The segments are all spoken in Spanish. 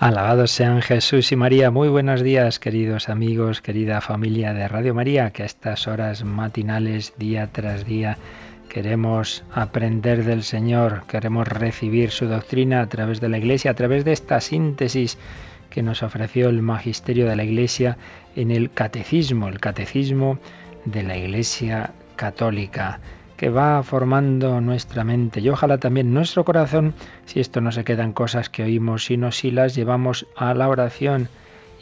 Alabados sean Jesús y María. Muy buenos días, queridos amigos, querida familia de Radio María, que a estas horas matinales, día tras día, queremos aprender del Señor, queremos recibir su doctrina a través de la Iglesia, a través de esta síntesis que nos ofreció el magisterio de la Iglesia en el catecismo, el catecismo de la Iglesia católica que va formando nuestra mente. Y ojalá también nuestro corazón, si esto no se quedan cosas que oímos, sino si las llevamos a la oración.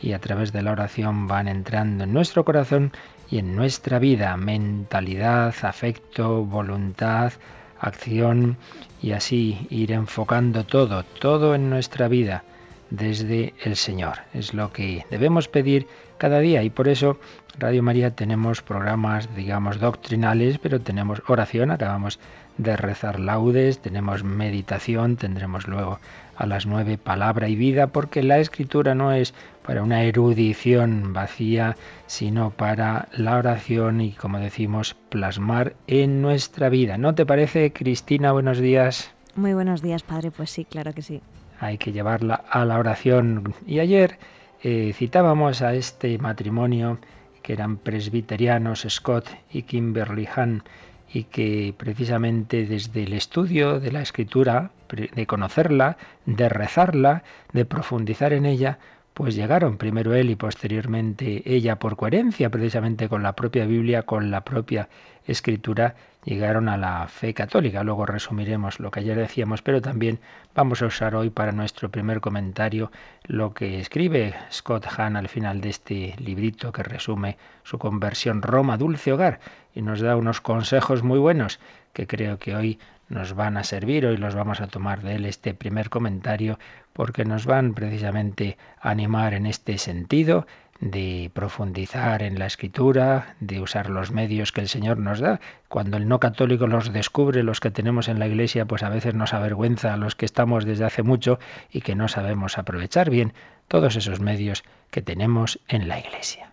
Y a través de la oración van entrando en nuestro corazón y en nuestra vida, mentalidad, afecto, voluntad, acción. Y así ir enfocando todo, todo en nuestra vida desde el Señor. Es lo que debemos pedir cada día y por eso Radio María tenemos programas, digamos, doctrinales, pero tenemos oración, acabamos de rezar laudes, tenemos meditación, tendremos luego a las nueve palabra y vida, porque la escritura no es para una erudición vacía, sino para la oración y, como decimos, plasmar en nuestra vida. ¿No te parece, Cristina? Buenos días. Muy buenos días, padre. Pues sí, claro que sí. Hay que llevarla a la oración. Y ayer eh, citábamos a este matrimonio que eran presbiterianos, Scott y Kimberly Hahn, y que precisamente desde el estudio de la escritura, de conocerla, de rezarla, de profundizar en ella, pues llegaron primero él y posteriormente ella por coherencia precisamente con la propia Biblia, con la propia escritura, llegaron a la fe católica. Luego resumiremos lo que ayer decíamos, pero también vamos a usar hoy para nuestro primer comentario lo que escribe Scott Hahn al final de este librito que resume su conversión Roma, dulce hogar, y nos da unos consejos muy buenos que creo que hoy nos van a servir, hoy los vamos a tomar de él este primer comentario, porque nos van precisamente a animar en este sentido de profundizar en la escritura, de usar los medios que el Señor nos da. Cuando el no católico los descubre, los que tenemos en la iglesia, pues a veces nos avergüenza a los que estamos desde hace mucho y que no sabemos aprovechar bien todos esos medios que tenemos en la iglesia.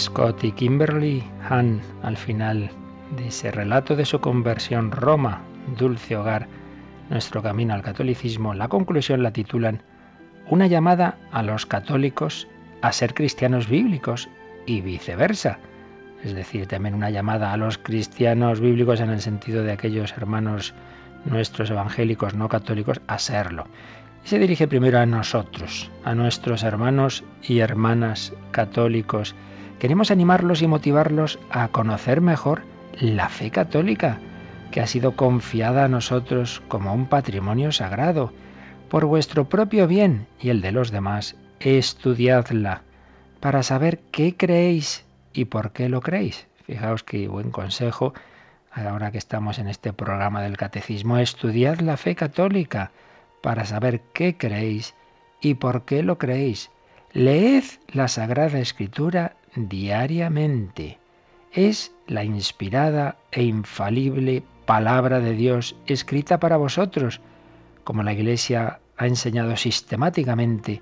Scott y Kimberly Hahn al final de ese relato de su conversión Roma, dulce hogar, nuestro camino al catolicismo, la conclusión la titulan Una llamada a los católicos a ser cristianos bíblicos y viceversa. Es decir, también una llamada a los cristianos bíblicos en el sentido de aquellos hermanos nuestros evangélicos no católicos a serlo. Y se dirige primero a nosotros, a nuestros hermanos y hermanas católicos Queremos animarlos y motivarlos a conocer mejor la fe católica, que ha sido confiada a nosotros como un patrimonio sagrado. Por vuestro propio bien y el de los demás, estudiadla, para saber qué creéis y por qué lo creéis. Fijaos qué buen consejo ahora que estamos en este programa del catecismo. Estudiad la fe católica para saber qué creéis y por qué lo creéis. Leed la Sagrada Escritura diariamente. Es la inspirada e infalible palabra de Dios escrita para vosotros, como la Iglesia ha enseñado sistemáticamente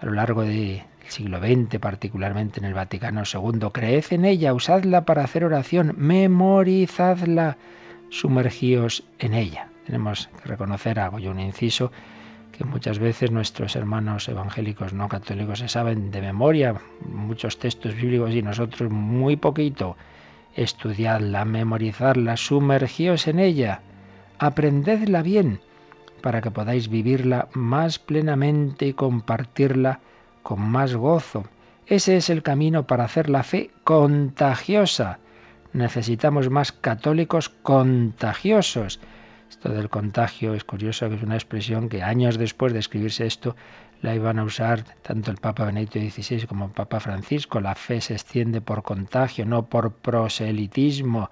a lo largo del siglo XX, particularmente en el Vaticano II. Creed en ella, usadla para hacer oración, memorizadla, sumergíos en ella. Tenemos que reconocer, hago yo un inciso, que muchas veces nuestros hermanos evangélicos no católicos se saben de memoria muchos textos bíblicos y nosotros muy poquito. Estudiadla, memorizarla, sumergíos en ella, aprendedla bien para que podáis vivirla más plenamente y compartirla con más gozo. Ese es el camino para hacer la fe contagiosa. necesitamos más católicos contagiosos. Esto del contagio es curioso, que es una expresión que años después de escribirse esto la iban a usar tanto el Papa Benedicto XVI como el Papa Francisco. La fe se extiende por contagio, no por proselitismo.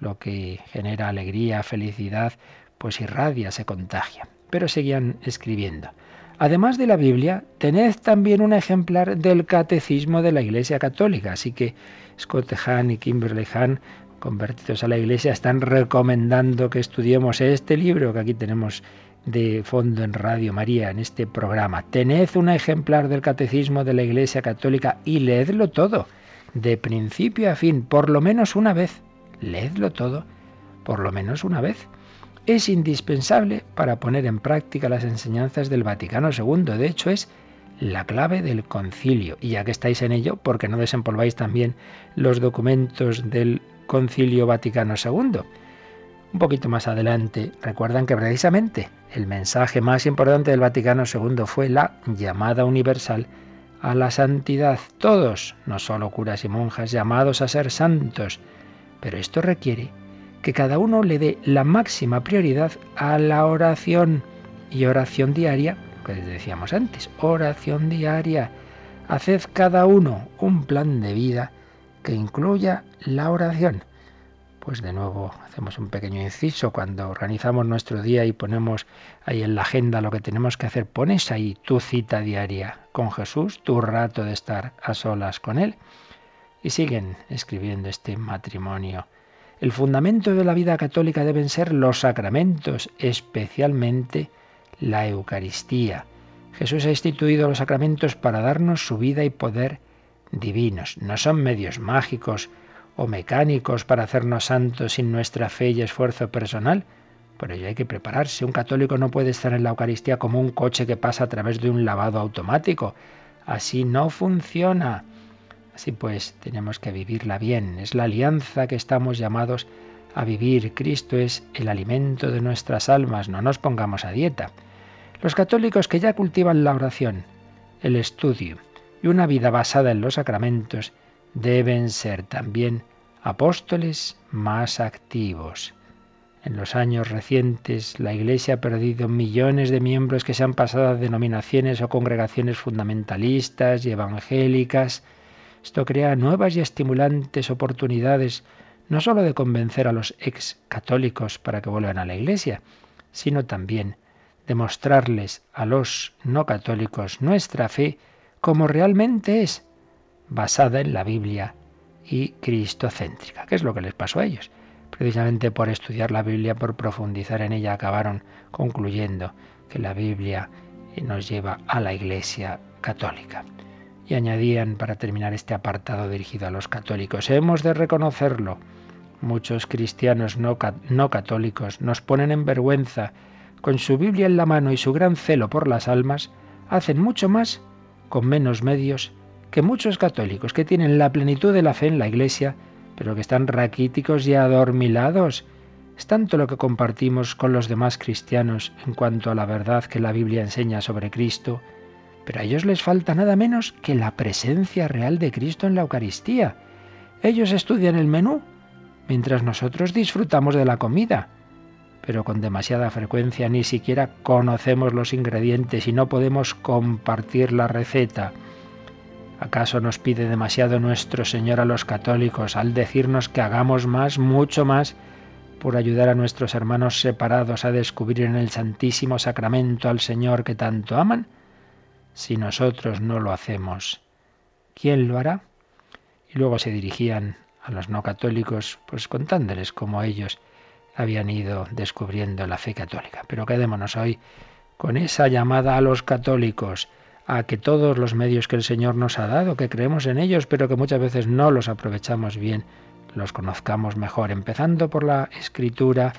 Lo que genera alegría, felicidad, pues irradia, se contagia. Pero seguían escribiendo. Además de la Biblia, tened también un ejemplar del Catecismo de la Iglesia Católica. Así que Scott Hahn y Kimberly Hahn, convertidos a la Iglesia, están recomendando que estudiemos este libro que aquí tenemos de fondo en Radio María, en este programa. Tened un ejemplar del Catecismo de la Iglesia Católica y leedlo todo, de principio a fin, por lo menos una vez. Leedlo todo, por lo menos una vez es indispensable para poner en práctica las enseñanzas del Vaticano II. De hecho, es la clave del concilio. Y ya que estáis en ello, ¿por qué no desempolváis también los documentos del concilio Vaticano II? Un poquito más adelante, recuerdan que precisamente el mensaje más importante del Vaticano II fue la llamada universal a la santidad. Todos, no solo curas y monjas, llamados a ser santos. Pero esto requiere que cada uno le dé la máxima prioridad a la oración y oración diaria, que decíamos antes, oración diaria. Haced cada uno un plan de vida que incluya la oración. Pues de nuevo hacemos un pequeño inciso cuando organizamos nuestro día y ponemos ahí en la agenda lo que tenemos que hacer. Pones ahí tu cita diaria con Jesús, tu rato de estar a solas con Él. Y siguen escribiendo este matrimonio el fundamento de la vida católica deben ser los sacramentos, especialmente la Eucaristía. Jesús ha instituido los sacramentos para darnos su vida y poder divinos. No son medios mágicos o mecánicos para hacernos santos sin nuestra fe y esfuerzo personal. Por ello hay que prepararse. Un católico no puede estar en la Eucaristía como un coche que pasa a través de un lavado automático. Así no funciona. Así pues, tenemos que vivirla bien. Es la alianza que estamos llamados a vivir. Cristo es el alimento de nuestras almas. No nos pongamos a dieta. Los católicos que ya cultivan la oración, el estudio y una vida basada en los sacramentos deben ser también apóstoles más activos. En los años recientes, la Iglesia ha perdido millones de miembros que se han pasado a denominaciones o congregaciones fundamentalistas y evangélicas, esto crea nuevas y estimulantes oportunidades no sólo de convencer a los ex católicos para que vuelvan a la Iglesia, sino también de mostrarles a los no católicos nuestra fe como realmente es, basada en la Biblia y cristocéntrica, que es lo que les pasó a ellos. Precisamente por estudiar la Biblia, por profundizar en ella, acabaron concluyendo que la Biblia nos lleva a la Iglesia católica y añadían para terminar este apartado dirigido a los católicos, hemos de reconocerlo. Muchos cristianos no, no, católicos nos ponen en vergüenza. Con su Biblia en la mano y su gran celo por las almas, hacen mucho más con menos medios que muchos católicos que tienen la plenitud de la fe en la Iglesia, pero que están raquíticos y adormilados. Es tanto lo que compartimos con los demás cristianos en cuanto a la verdad que la Biblia enseña sobre Cristo, pero a ellos les falta nada menos que la presencia real de Cristo en la Eucaristía. Ellos estudian el menú, mientras nosotros disfrutamos de la comida. Pero con demasiada frecuencia ni siquiera conocemos los ingredientes y no podemos compartir la receta. ¿Acaso nos pide demasiado nuestro Señor a los católicos al decirnos que hagamos más, mucho más, por ayudar a nuestros hermanos separados a descubrir en el Santísimo Sacramento al Señor que tanto aman? si nosotros no lo hacemos, ¿quién lo hará? Y luego se dirigían a los no católicos, pues contándoles cómo ellos habían ido descubriendo la fe católica. Pero quedémonos hoy con esa llamada a los católicos, a que todos los medios que el Señor nos ha dado, que creemos en ellos, pero que muchas veces no los aprovechamos bien, los conozcamos mejor, empezando por la escritura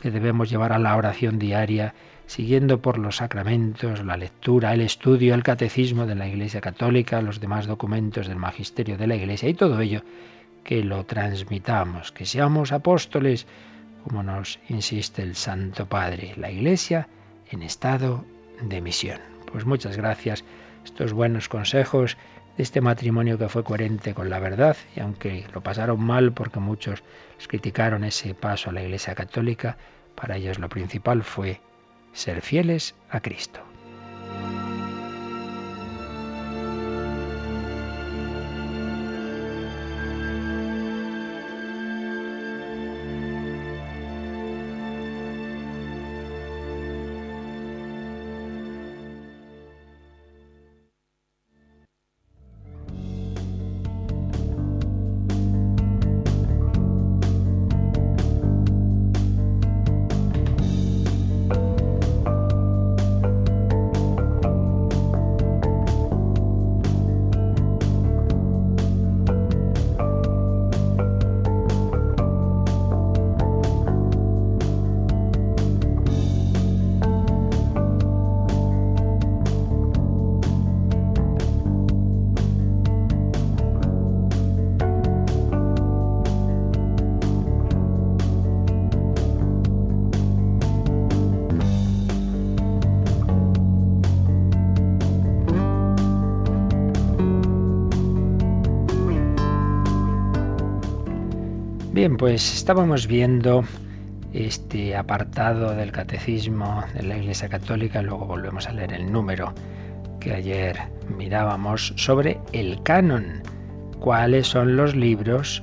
que debemos llevar a la oración diaria siguiendo por los sacramentos, la lectura, el estudio, el catecismo de la Iglesia Católica, los demás documentos del magisterio de la Iglesia y todo ello que lo transmitamos, que seamos apóstoles, como nos insiste el Santo Padre, la Iglesia en estado de misión. Pues muchas gracias, estos buenos consejos de este matrimonio que fue coherente con la verdad y aunque lo pasaron mal porque muchos les criticaron ese paso a la Iglesia Católica, para ellos lo principal fue ser fieles a Cristo. Pues estábamos viendo este apartado del catecismo de la Iglesia Católica, luego volvemos a leer el número que ayer mirábamos sobre el canon. ¿Cuáles son los libros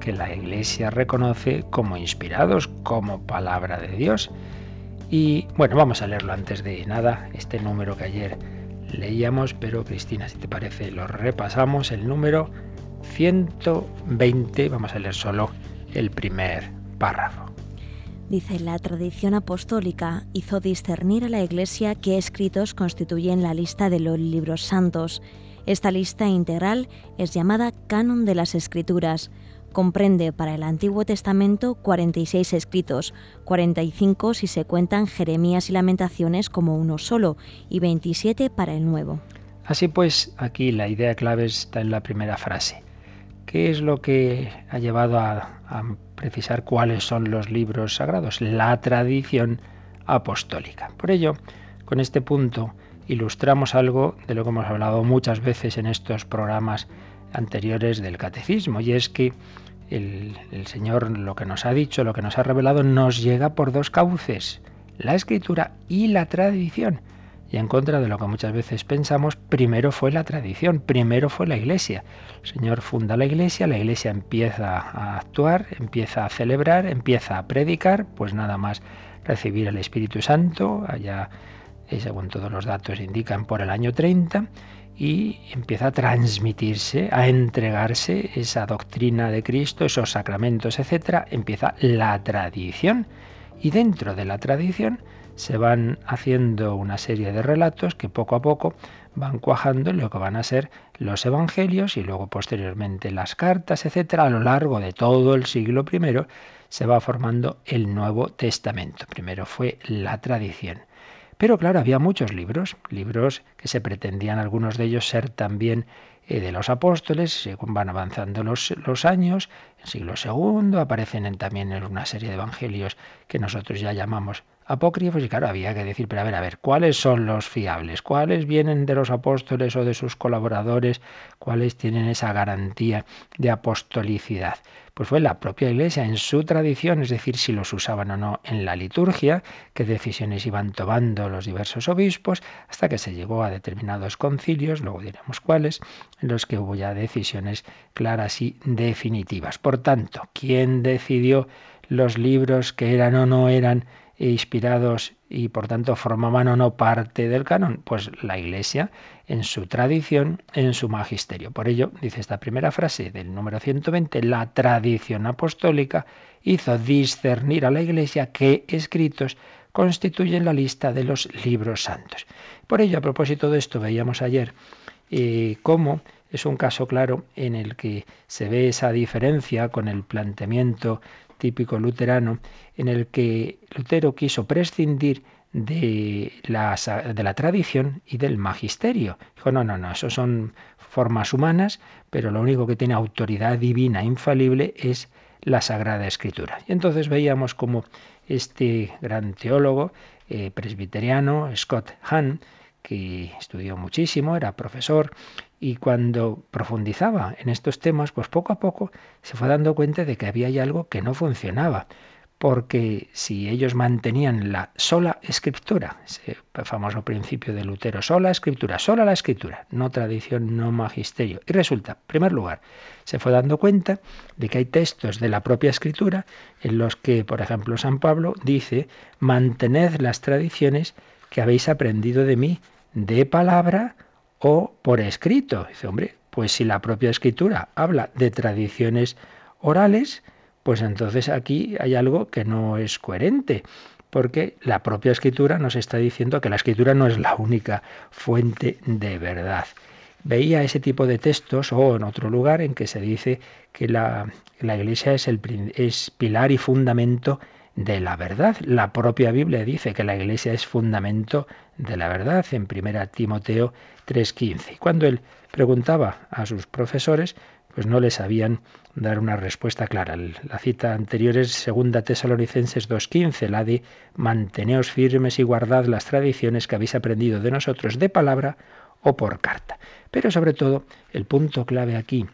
que la Iglesia reconoce como inspirados, como palabra de Dios? Y bueno, vamos a leerlo antes de nada, este número que ayer leíamos, pero Cristina, si te parece, lo repasamos, el número 120, vamos a leer solo el primer párrafo. Dice, la tradición apostólica hizo discernir a la Iglesia qué escritos constituyen la lista de los libros santos. Esta lista integral es llamada Canon de las Escrituras. Comprende para el Antiguo Testamento 46 escritos, 45 si se cuentan Jeremías y Lamentaciones como uno solo, y 27 para el Nuevo. Así pues, aquí la idea clave está en la primera frase. ¿Qué es lo que ha llevado a, precisar cuáles son los libros sagrados? La tradición apostólica. Por ello, con este punto ilustramos algo de lo que hemos hablado muchas veces en estos programas anteriores del catecismo, y es que el, el, Señor lo que nos ha dicho, lo que nos ha revelado, nos llega por dos cauces, la escritura y la tradición y en contra de lo que muchas veces pensamos, primero fue la tradición, primero fue la iglesia. El Señor funda la iglesia, la iglesia empieza a actuar, empieza a celebrar, empieza a predicar, pues nada más recibir el Espíritu Santo, allá, según todos los datos indican, por el año 30, y empieza a transmitirse, a entregarse esa doctrina de Cristo, esos sacramentos, etcétera, empieza la tradición. Y dentro de la tradición, se van haciendo una serie de relatos que poco a poco van cuajando en lo que van a ser los evangelios y luego posteriormente las cartas, etcétera. A lo largo de todo el siglo I se va formando el Nuevo Testamento. Primero fue la tradición. Pero claro, había muchos libros, libros que se pretendían algunos de ellos ser también de los apóstoles, según van avanzando los, años, en siglo II aparecen también en una serie de evangelios que nosotros ya llamamos apócrifos y claro, había que decir, pero a ver, a ver, ¿cuáles son los fiables? ¿Cuáles vienen de los apóstoles o de sus colaboradores? ¿Cuáles tienen esa garantía de apostolicidad? Pues fue la propia Iglesia en su tradición, es decir, si los usaban o no en la liturgia, qué decisiones iban tomando los diversos obispos, hasta que se llegó a determinados concilios, luego diremos cuáles, en los que hubo ya decisiones claras y definitivas. Por tanto, ¿quién decidió los libros que eran o no eran inspirados y por tanto formaban o no parte del canon? Pues la Iglesia en su tradición, en su magisterio. Por ello, dice esta primera frase del número 120, la tradición apostólica hizo discernir a la Iglesia qué escritos constituyen la lista de los libros santos. Por ello, a propósito de esto, veíamos ayer eh, cómo es un caso claro en el que se ve esa diferencia con el planteamiento típico luterano, en el que Lutero quiso prescindir de la, de la tradición y del magisterio. Dijo, no, no, no, eso son formas humanas, pero lo único que tiene autoridad divina infalible es la Sagrada Escritura. Y entonces veíamos como este gran teólogo eh, presbiteriano, Scott Hahn, que estudió muchísimo, era profesor Y cuando profundizaba en estos temas, pues poco a poco se fue dando cuenta de que había algo que no funcionaba porque si ellos mantenían la sola escritura, ese famoso principio de Lutero, sola escritura, sola la escritura, no tradición, no magisterio. Y resulta, en primer lugar, se fue dando cuenta de que hay textos de la propia escritura en los que, por ejemplo, San Pablo dice, mantened las tradiciones que habéis aprendido de mí, de palabra o por escrito. Dice, hombre, pues si la propia escritura habla de tradiciones orales, pues entonces aquí hay algo que no es coherente, porque la propia escritura nos está diciendo que la escritura no es la única fuente de verdad. Veía ese tipo de textos o en otro lugar en que se dice que la, iglesia es, el, es pilar y fundamento de la verdad. La propia Biblia dice que la iglesia es fundamento de la verdad en 1 Timoteo 3:15. Cuando él preguntaba a sus profesores, pues no le sabían dar una respuesta clara. La cita anterior es segunda Tesalonicenses 2.15, la de manteneos firmes y guardad las tradiciones que habéis aprendido de nosotros de palabra o por carta. Pero sobre todo, el punto clave aquí,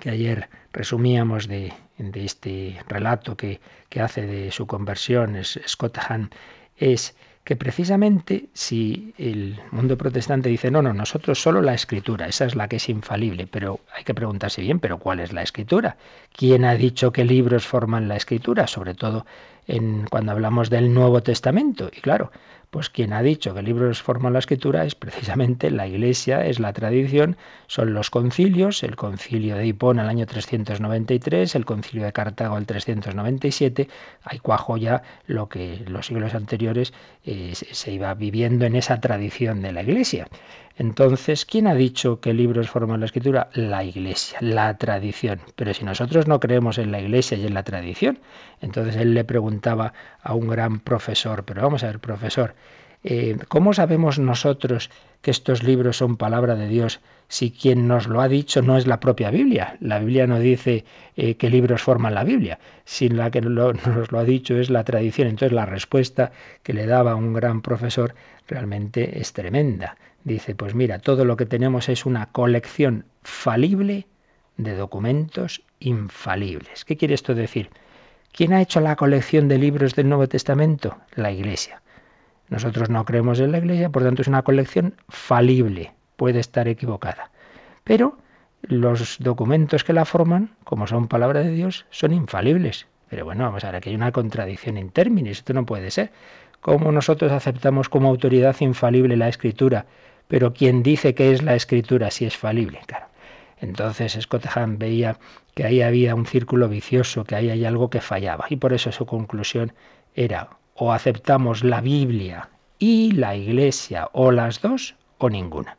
que ayer resumíamos de, este relato que, que, hace de su conversión, es Scott Hahn, es que precisamente si el mundo protestante dice, no, no, nosotros solo la escritura, esa es la que es infalible, pero hay que preguntarse bien, pero ¿cuál es la escritura? ¿Quién ha dicho qué libros forman la escritura? Sobre todo en, cuando hablamos del Nuevo Testamento. Y claro, pues quien ha dicho que libros forman la escritura es precisamente la Iglesia, es la tradición, son los concilios, el concilio de Hipona el año 393, el concilio de Cartago el 397, ahí cuajo ya lo que los siglos anteriores eh, se iba viviendo en esa tradición de la Iglesia. Entonces, ¿quién ha dicho que libros forman la escritura? La Iglesia, la tradición. Pero si nosotros no creemos en la Iglesia y en la tradición, entonces él le preguntaba a un gran profesor, pero vamos a ver, profesor, eh, ¿cómo sabemos nosotros que estos libros son palabra de Dios si quien nos lo ha dicho no es la propia Biblia? La Biblia no dice eh, qué libros forman la Biblia, sino la que nos lo ha dicho es la tradición. Entonces la respuesta que le daba un gran profesor realmente es tremenda. Dice, pues mira, todo lo que tenemos es una colección falible de documentos infalibles. ¿Qué quiere esto decir? ¿Quién ha hecho la colección de libros del Nuevo Testamento? La Iglesia. Nosotros no creemos en la Iglesia, por tanto es una colección falible, puede estar equivocada. Pero los documentos que la forman, como son palabra de Dios, son infalibles. Pero bueno, vamos a ver, aquí hay una contradicción en términos, esto no puede ser. ¿Cómo nosotros aceptamos como autoridad infalible la Escritura, pero quien dice que es la Escritura si es falible? Claro. Entonces Scott veía que ahí había un círculo vicioso, que ahí hay algo que fallaba. Y por eso su conclusión era o aceptamos la Biblia y la Iglesia, o las dos, o ninguna.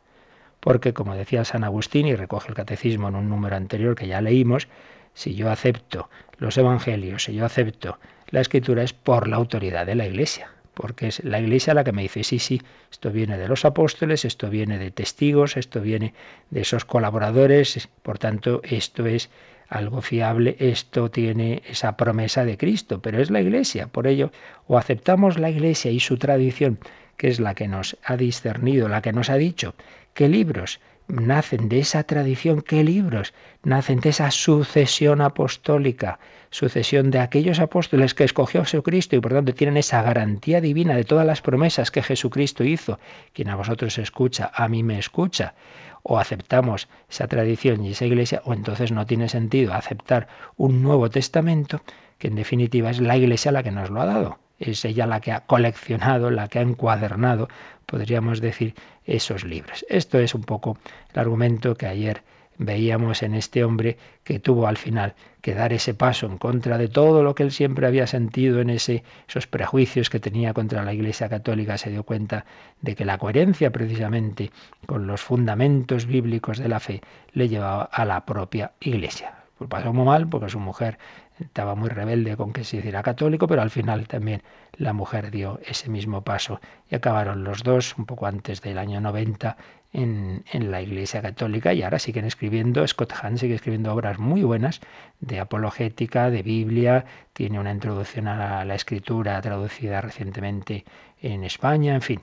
Porque, como decía San Agustín, y recoge el catecismo en un número anterior que ya leímos, si yo acepto los evangelios, si yo acepto la escritura, es por la autoridad de la Iglesia porque es la iglesia la que me dice, sí, sí, esto viene de los apóstoles, esto viene de testigos, esto viene de esos colaboradores, por tanto, esto es algo fiable, esto tiene esa promesa de Cristo, pero es la iglesia, por ello, o aceptamos la iglesia y su tradición, que es la que nos ha discernido, la que nos ha dicho qué libros nacen de esa tradición, qué libros nacen de esa sucesión apostólica, sucesión de aquellos apóstoles que escogió Jesucristo y por tanto tienen esa garantía divina de todas las promesas que Jesucristo hizo. Quien a vosotros escucha, a mí me escucha. O aceptamos esa tradición y esa iglesia, o entonces no tiene sentido aceptar un Nuevo Testamento, que en definitiva es la iglesia la que nos lo ha dado. Es ella la que ha coleccionado, la que ha encuadernado, podríamos decir, esos libros. Esto es un poco el argumento que ayer veíamos en este hombre que tuvo al final que dar ese paso en contra de todo lo que él siempre había sentido en ese, esos prejuicios que tenía contra la Iglesia Católica, se dio cuenta de que la coherencia precisamente con los fundamentos bíblicos de la fe le llevaba a la propia Iglesia. Pues pasó muy mal porque su mujer estaba muy rebelde con que se hiciera católico, pero al final también la mujer dio ese mismo paso y acabaron los dos un poco antes del año 90 en, la Iglesia Católica y ahora siguen escribiendo, Scott Hahn sigue escribiendo obras muy buenas de apologética, de Biblia, tiene una introducción a la, la escritura traducida recientemente en España, en fin,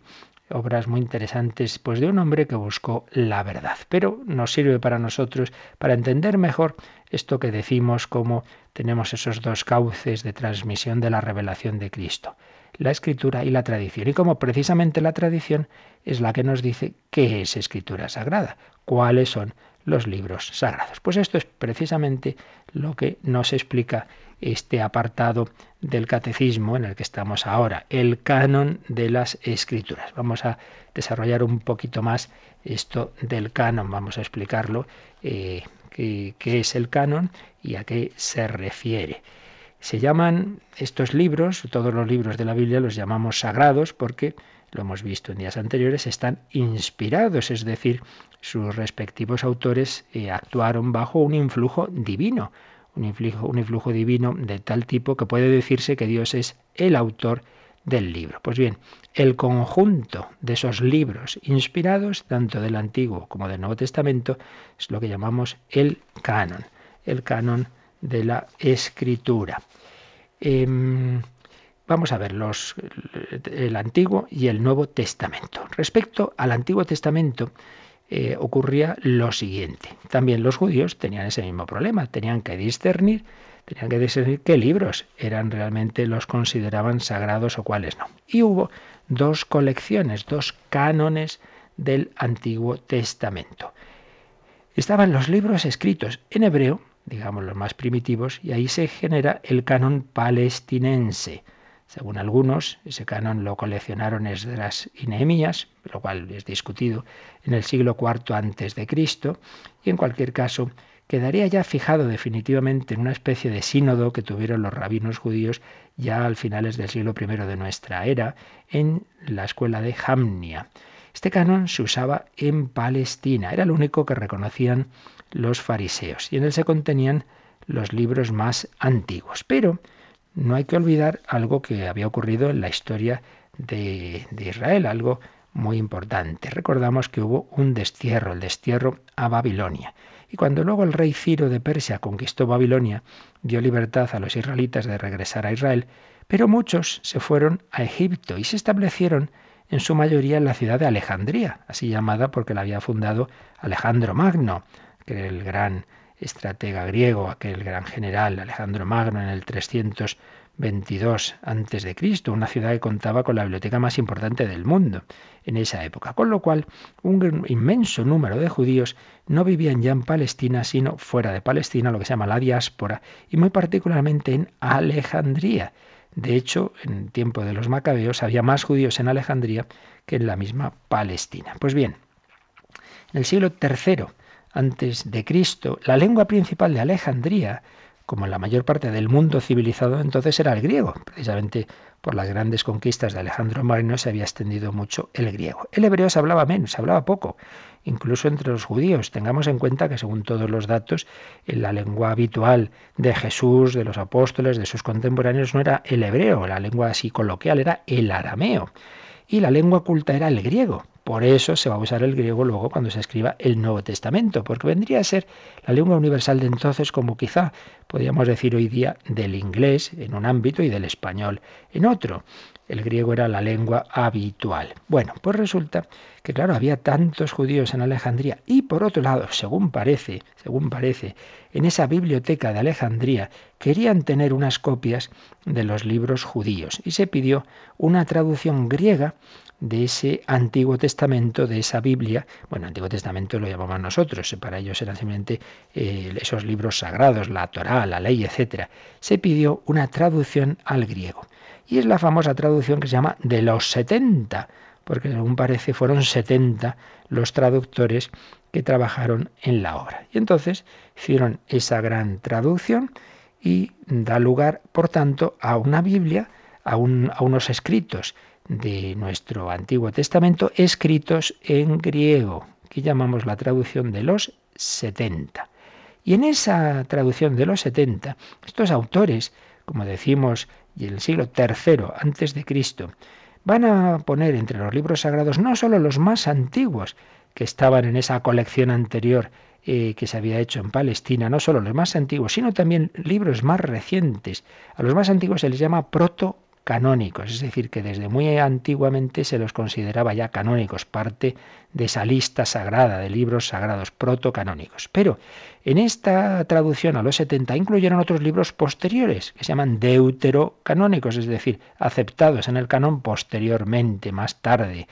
obras muy interesantes pues de un hombre que buscó la verdad. Pero nos sirve para nosotros para entender mejor esto que decimos como tenemos esos dos cauces de transmisión de la revelación de Cristo, la escritura y la tradición. Y como precisamente la tradición es la que nos dice qué es escritura sagrada, cuáles son los libros sagrados. Pues esto es precisamente lo que nos explica este apartado del catecismo en el que estamos ahora, el canon de las escrituras. Vamos a desarrollar un poquito más esto del canon, vamos a explicarlo, eh, qué, qué es el canon y a qué se refiere. Se llaman estos libros, todos los libros de la Biblia los llamamos sagrados porque lo hemos visto en días anteriores, están inspirados, es decir, sus respectivos autores eh, actuaron bajo un influjo divino, un influjo, un influjo divino de tal tipo que puede decirse que Dios es el autor del libro. Pues bien, el conjunto de esos libros inspirados, tanto del Antiguo como del Nuevo Testamento, es lo que llamamos el canon, el canon de la Escritura. Em, Vamos a ver los, el Antiguo y el Nuevo Testamento. Respecto al Antiguo Testamento, eh, ocurría lo siguiente. También los judíos tenían ese mismo problema, tenían que discernir, tenían que discernir qué libros eran realmente los consideraban sagrados o cuáles no. Y hubo dos colecciones, dos cánones del Antiguo Testamento. Estaban los libros escritos en hebreo, digamos los más primitivos, y ahí se genera el canon palestinense según algunos, ese canon lo coleccionaron Esdras y Nehemías, lo cual es discutido en el siglo IV antes de Cristo, y en cualquier caso quedaría ya fijado definitivamente en una especie de sínodo que tuvieron los rabinos judíos ya al finales del siglo I de nuestra era en la escuela de Jamnia. Este canon se usaba en Palestina, era el único que reconocían los fariseos, y en él se contenían los libros más antiguos. Pero no hay que olvidar algo que había ocurrido en la historia de, Israel, algo muy importante. Recordamos que hubo un destierro, el destierro a Babilonia. Y cuando luego el rey Ciro de Persia conquistó Babilonia, dio libertad a los israelitas de regresar a Israel, pero muchos se fueron a Egipto y se establecieron en su mayoría en la ciudad de Alejandría, así llamada porque la había fundado Alejandro Magno, el gran estratega griego, aquel gran general Alejandro Magno en el 322 a.C., una ciudad que contaba con la biblioteca más importante del mundo en esa época, con lo cual un inmenso número de judíos no vivían ya en Palestina, sino fuera de Palestina, lo que se llama la diáspora, y muy particularmente en Alejandría. De hecho, en tiempo de los macabeos había más judíos en Alejandría que en la misma Palestina. Pues bien, en el siglo III antes de Cristo. La lengua principal de Alejandría, como en la mayor parte del mundo civilizado entonces, era el griego. Precisamente por las grandes conquistas de Alejandro Magno se había extendido mucho el griego. El hebreo se hablaba menos, se hablaba poco, incluso entre los judíos. Tengamos en cuenta que según todos los datos, la lengua habitual de Jesús, de los apóstoles, de sus contemporáneos, no era el hebreo, la lengua así coloquial era el arameo. Y la lengua culta era el griego. Por eso se va a usar el griego luego cuando se escriba el Nuevo Testamento, porque vendría a ser la lengua universal de entonces como quizá podríamos decir hoy día del inglés en un ámbito y del español en otro. El griego era la lengua habitual. Bueno, pues resulta que claro, había tantos judíos en Alejandría y por otro lado, según parece, según parece, en esa biblioteca de Alejandría querían tener unas copias de los libros judíos y se pidió una traducción griega de ese Antiguo Testamento, de esa Biblia. Bueno, Antiguo Testamento lo llamamos nosotros, para ellos eran simplemente eh, esos libros sagrados, la Torá, la ley, etc. Se pidió una traducción al griego. Y es la famosa traducción que se llama de los 70, porque según parece fueron 70 los traductores que trabajaron en la obra. Y entonces hicieron esa gran traducción y da lugar, por tanto, a una Biblia, a unos escritos de nuestro Antiguo Testamento escritos en griego, que llamamos la traducción de los 70. Y en esa traducción de los 70, estos autores, como decimos, y en el siglo III antes de Cristo, van a poner entre los libros sagrados no solo los más antiguos que estaban en esa colección anterior eh, que se había hecho en Palestina, no solo los más antiguos, sino también libros más recientes. A los más antiguos se les llama proto canónicos, es decir, que desde muy antiguamente se los consideraba ya canónicos, parte de esa lista sagrada de libros sagrados protocanónicos. Pero en esta traducción a los 70 incluyeron otros libros posteriores que se llaman deuterocanónicos, es decir, aceptados en el canon posteriormente, más tarde.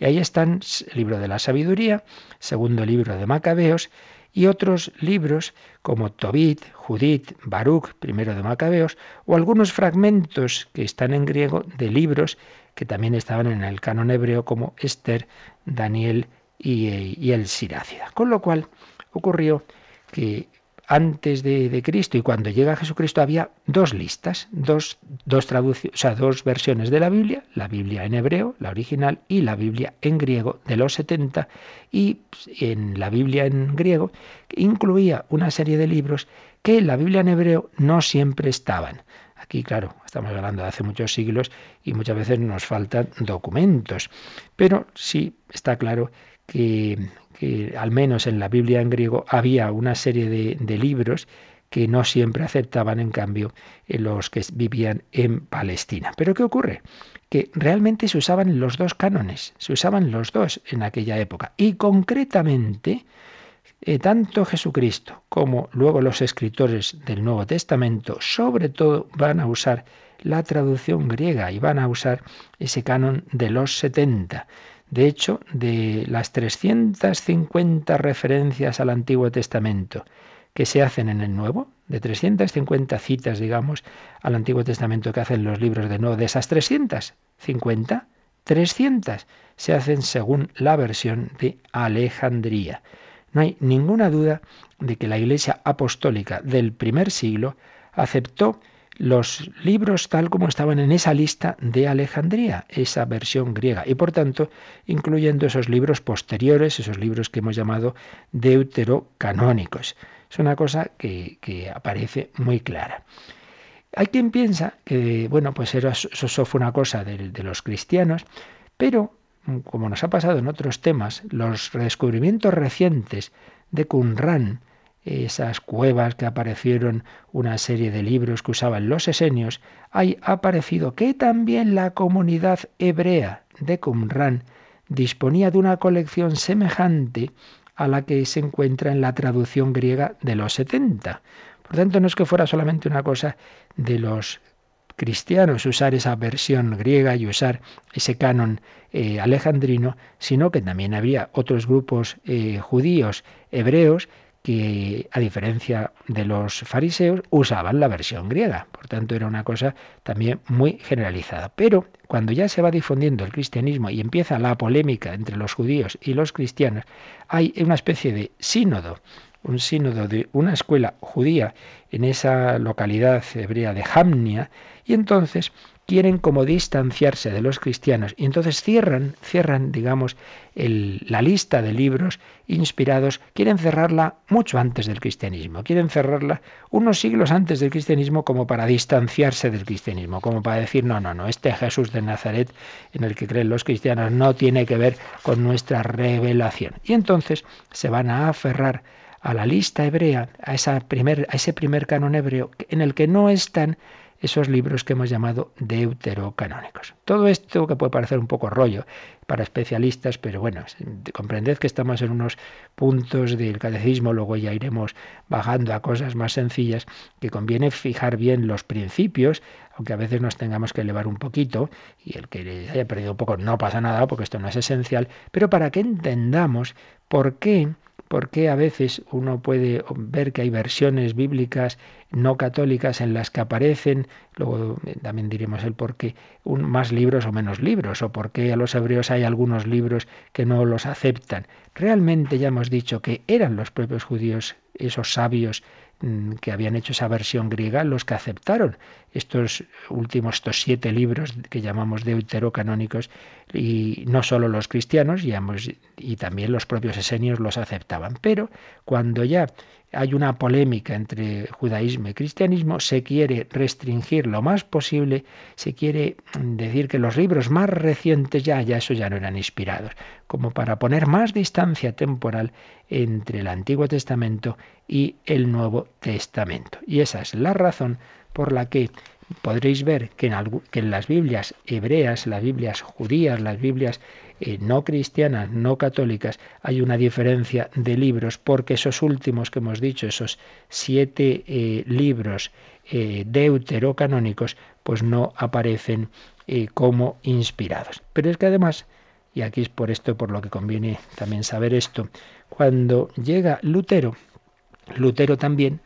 Y ahí están el libro de la sabiduría, segundo libro de Macabeos, y otros libros como Tobit, Judith, Baruch, primero de Macabeos, o algunos fragmentos que están en griego de libros que también estaban en el canon hebreo como Esther, Daniel y, el Sirácida. Con lo cual ocurrió que antes de, Cristo y cuando llega Jesucristo había dos listas, dos, dos o sea, dos versiones de la Biblia, la Biblia en hebreo, la original, y la Biblia en griego de los 70, y en la Biblia en griego incluía una serie de libros que en la Biblia en hebreo no siempre estaban. Aquí, claro, estamos hablando de hace muchos siglos y muchas veces nos faltan documentos, pero sí está claro que, que al menos en la Biblia en griego había una serie de, libros que no siempre aceptaban, en cambio, los que vivían en Palestina. Pero ¿qué ocurre? Que realmente se usaban los dos cánones, se usaban los dos en aquella época. Y concretamente, eh, tanto Jesucristo como luego los escritores del Nuevo Testamento, sobre todo van a usar la traducción griega y van a usar ese canon de los 70. De hecho, de las 350 referencias al Antiguo Testamento que se hacen en el Nuevo, de 350 citas, digamos, al Antiguo Testamento que hacen los libros de Nuevo, de esas 350, 300 se hacen según la versión de Alejandría. No hay ninguna duda de que la Iglesia apostólica del primer siglo aceptó los libros tal como estaban en esa lista de Alejandría, esa versión griega, y por tanto incluyendo esos libros posteriores, esos libros que hemos llamado deuterocanónicos. Es una cosa que, aparece muy clara. Hay quien piensa que, bueno, pues eso, fue una cosa de, de los cristianos, pero como nos ha pasado en otros temas, los redescubrimientos recientes de Qumran, esas cuevas que aparecieron, una serie de libros que usaban los esenios, hay aparecido que también la comunidad hebrea de Qumran disponía de una colección semejante a la que se encuentra en la traducción griega de los 70. Por tanto, no es que fuera solamente una cosa de los cristianos usar esa versión griega y usar ese canon eh, alejandrino, sino que también había otros grupos eh, judíos hebreos que, a diferencia de los fariseos, usaban la versión griega. Por tanto, era una cosa también muy generalizada. Pero cuando ya se va difundiendo el cristianismo y empieza la polémica entre los judíos y los cristianos, hay una especie de sínodo un sínodo de una escuela judía en esa localidad hebrea de Jamnia, y entonces quieren como distanciarse de los cristianos. Y entonces cierran, cierran, digamos, la lista de libros inspirados, quieren cerrarla mucho antes del cristianismo, quieren cerrarla unos siglos antes del cristianismo como para distanciarse del cristianismo, como para decir, no, no, no, este Jesús de Nazaret en el que creen los cristianos no tiene que ver con nuestra revelación. Y entonces se van a aferrar a la lista hebrea, a, esa primer, a ese primer canon hebreo en el que no están esos libros que hemos llamado deuterocanónicos. Todo esto que puede parecer un poco rollo para especialistas, pero bueno, comprended que estamos en unos puntos del catecismo, luego ya iremos bajando a cosas más sencillas, que conviene fijar bien los principios, aunque a veces nos tengamos que elevar un poquito, y el que haya perdido un poco no pasa nada, porque esto no es esencial, pero para que entendamos por qué porque a veces uno puede ver que hay versiones bíblicas no católicas en las que aparecen, luego eh, también diremos el por qué, más libros o menos libros, o por qué a los hebreos hay algunos libros que no los aceptan. Realmente ya hemos dicho que eran los propios judíos, esos sabios que habían hecho esa versión griega los que aceptaron estos últimos, estos siete libros que llamamos deuterocanónicos, y no solo los cristianos, y también los propios esenios los aceptaban. Pero cuando ya hay una polémica entre judaísmo y cristianismo, se quiere restringir lo más posible, se quiere decir que los libros más recientes ya, ya eso ya no eran inspirados, como para poner más distancia temporal entre el Antiguo Testamento y el Nuevo Testamento. Y esa es la razón por la que podréis ver que en, las Biblias hebreas, las Biblias judías, las Biblias eh, no cristianas, no católicas, hay una diferencia de libros porque esos últimos que hemos dicho, esos siete eh, libros eh, deuterocanónicos, pues no aparecen como inspirados. Pero es que además, y aquí es por esto por lo que conviene también saber esto, cuando llega Lutero, Lutero también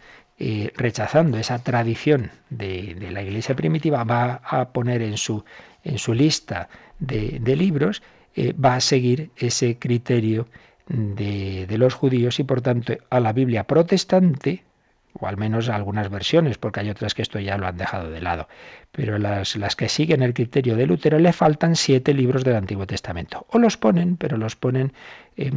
rechazando esa tradición de, la Iglesia primitiva, va a poner en su, en su lista de, de libros eh, va a seguir ese criterio de, de, los judíos y por tanto a la Biblia protestante, o al menos algunas versiones, porque hay otras que esto ya lo han dejado de lado, pero las, las que siguen el criterio de Lutero le faltan siete libros del Antiguo Testamento. O los ponen, pero los ponen eh,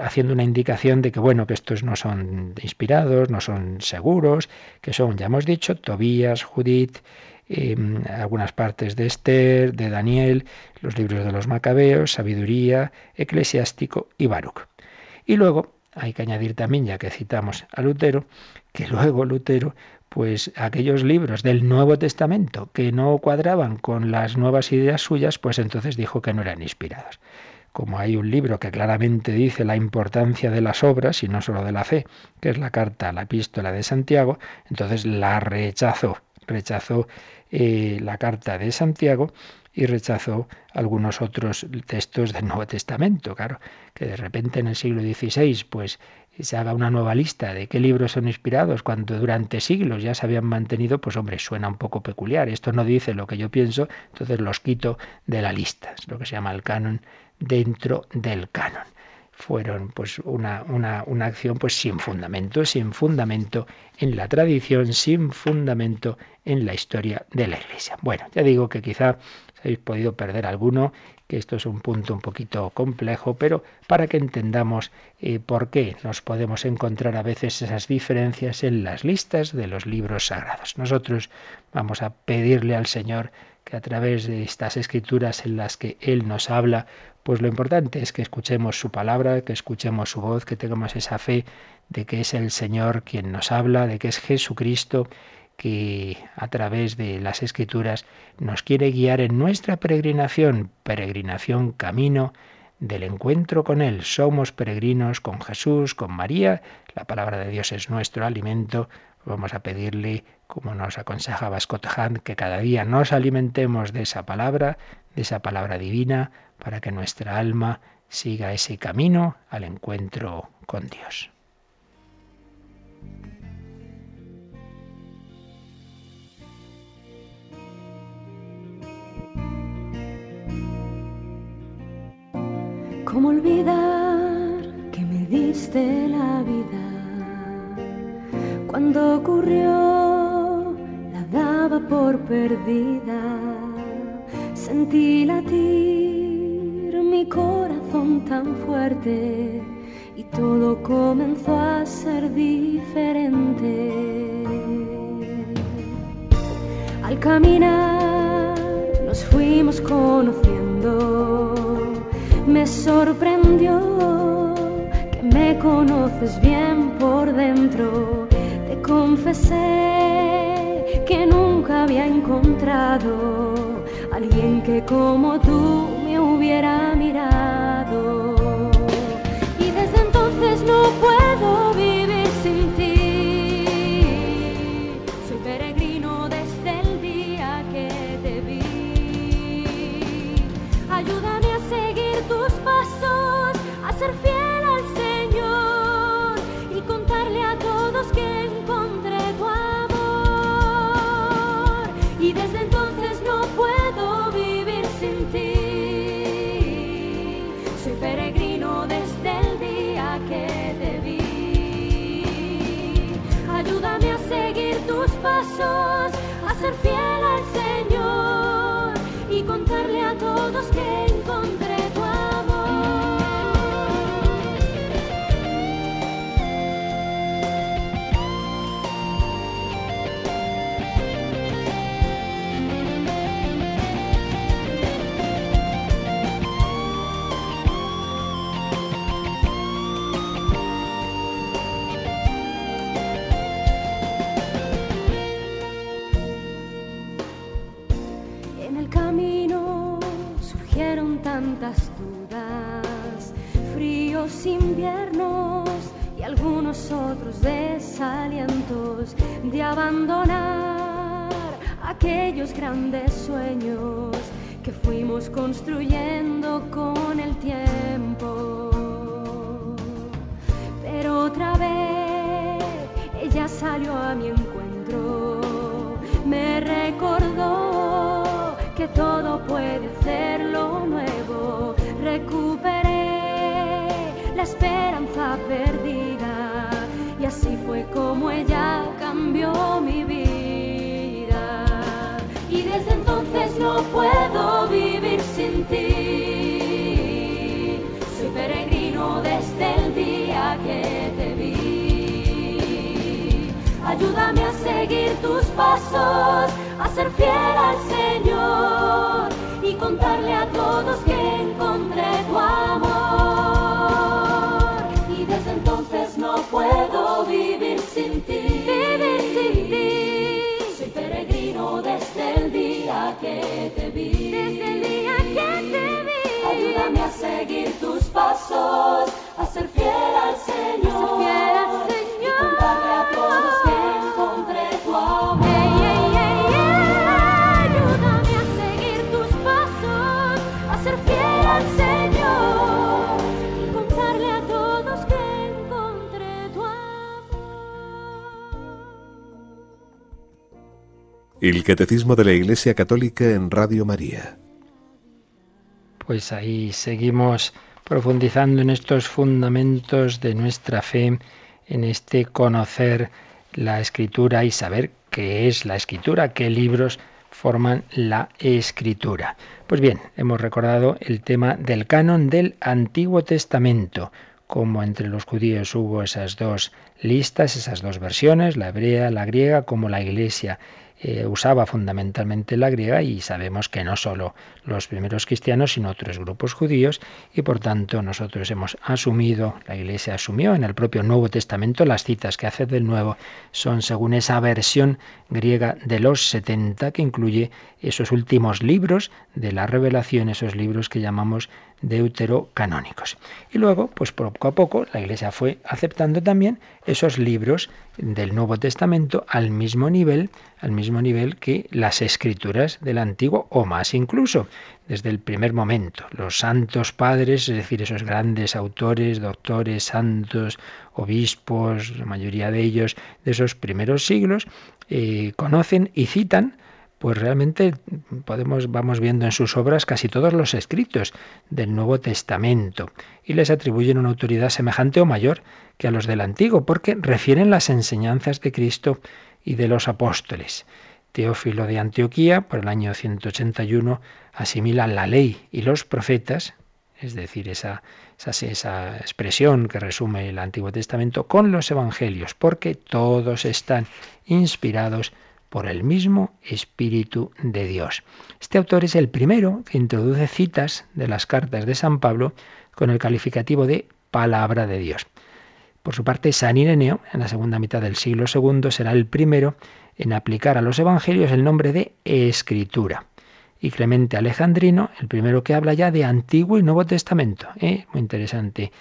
haciendo una indicación de que, bueno, que estos no son inspirados, no son seguros, que son, ya hemos dicho, Tobías, Judith, Em, algunas partes de Esther, de Daniel, los libros de los Macabeos, Sabiduría, Eclesiástico y Baruch. Y luego hay que añadir también, ya que citamos a Lutero, que luego Lutero, pues aquellos libros del Nuevo Testamento que no cuadraban con las nuevas ideas suyas, pues entonces dijo que no eran inspirados. Como hay un libro que claramente dice la importancia de las obras y no solo de la fe, que es la carta, la epístola de Santiago, entonces la rechazó rechazó eh, la carta de Santiago y rechazó algunos otros textos del Nuevo Testamento. Claro, que de repente en el siglo XVI pues se haga una nueva lista de qué libros son inspirados cuando durante siglos ya se habían mantenido, pues hombre, suena un poco peculiar. Esto no dice lo que yo pienso, entonces los quito de la lista. Es lo que se llama el canon dentro del canon fueron pues una, una, una, acción pues sin fundamento, sin fundamento en la tradición, sin fundamento en la historia de la Iglesia. Bueno, ya digo que quizá habéis podido perder alguno, que esto es un punto un poquito complejo, pero para que entendamos eh, por qué nos podemos encontrar a veces esas diferencias en las listas de los libros sagrados. Nosotros vamos a pedirle al Señor que a través de estas escrituras en las que Él nos habla, pues lo importante es que escuchemos su palabra, que escuchemos su voz, que tengamos esa fe de que es el Señor quien nos habla, de que es Jesucristo que a través de las escrituras nos quiere guiar en nuestra peregrinación, peregrinación camino del encuentro con Él. Somos peregrinos con Jesús, con María, la palabra de Dios es nuestro alimento. Vamos a pedirle, como nos aconsejaba Scott Hahn, que cada día nos alimentemos de esa palabra, de esa palabra divina, para que nuestra alma siga ese camino al encuentro con Dios. ¿Cómo olvidar que me diste la vida? Cuando ocurrió, la daba por perdida. Sentí latir mi corazón tan fuerte y todo comenzó a ser diferente. Al caminar nos fuimos conociendo, me sorprendió que me conoces bien por dentro, te confesé que nunca había encontrado alguien que como tú me hubiera mirado. Y desde entonces no puedo vivir Ayúdame a seguir tus pasos, a ser fiel al Señor y contarle a todos que encontré tu amor. Y desde entonces no puedo vivir sin ti. Vivir sin ti. Soy peregrino desde el día que te vi. Desde el día que te vi. Ayúdame a seguir tus pasos, a ser El Catecismo de la Iglesia Católica en Radio María. Pues ahí seguimos profundizando en estos fundamentos de nuestra fe, en este conocer la escritura y saber qué es la escritura, qué libros forman la escritura. Pues bien, hemos recordado el tema del canon del Antiguo Testamento, como entre los judíos hubo esas dos listas, esas dos versiones, la hebrea, la griega, como la Iglesia eh, usaba fundamentalmente la griega y sabemos que no solo los primeros cristianos, sino otros grupos judíos y por tanto nosotros hemos asumido, la Iglesia asumió en el propio Nuevo Testamento, las citas que hace del Nuevo son según esa versión griega de los 70 que incluye esos últimos libros de la revelación, esos libros que llamamos deuterocanónicos. Y luego, pues poco a poco, la Iglesia fue aceptando también esos libros del Nuevo Testamento al mismo nivel, al mismo nivel que las escrituras del Antiguo o más incluso, desde el primer momento. Los santos padres, es decir, esos grandes autores, doctores, santos, obispos, la mayoría de ellos de esos primeros siglos, eh, conocen y citan pues realmente podemos vamos viendo en sus obras casi todos los escritos del Nuevo Testamento y les atribuyen una autoridad semejante o mayor que a los del Antiguo porque refieren las enseñanzas de Cristo y de los apóstoles. Teófilo de Antioquía, por el año 181, asimila la ley y los profetas, es decir, esa, esa, esa, expresión que resume el Antiguo Testamento, con los evangelios, porque todos están inspirados por el mismo Espíritu de Dios. Este autor es el primero que introduce citas de las cartas de San Pablo con el calificativo de palabra de Dios. Por su parte, San Ireneo, en la segunda mitad del siglo II, será el primero en aplicar a los evangelios el nombre de escritura. Y Clemente Alejandrino, el primero que habla ya de Antiguo y Nuevo Testamento. ¿eh? Muy interesante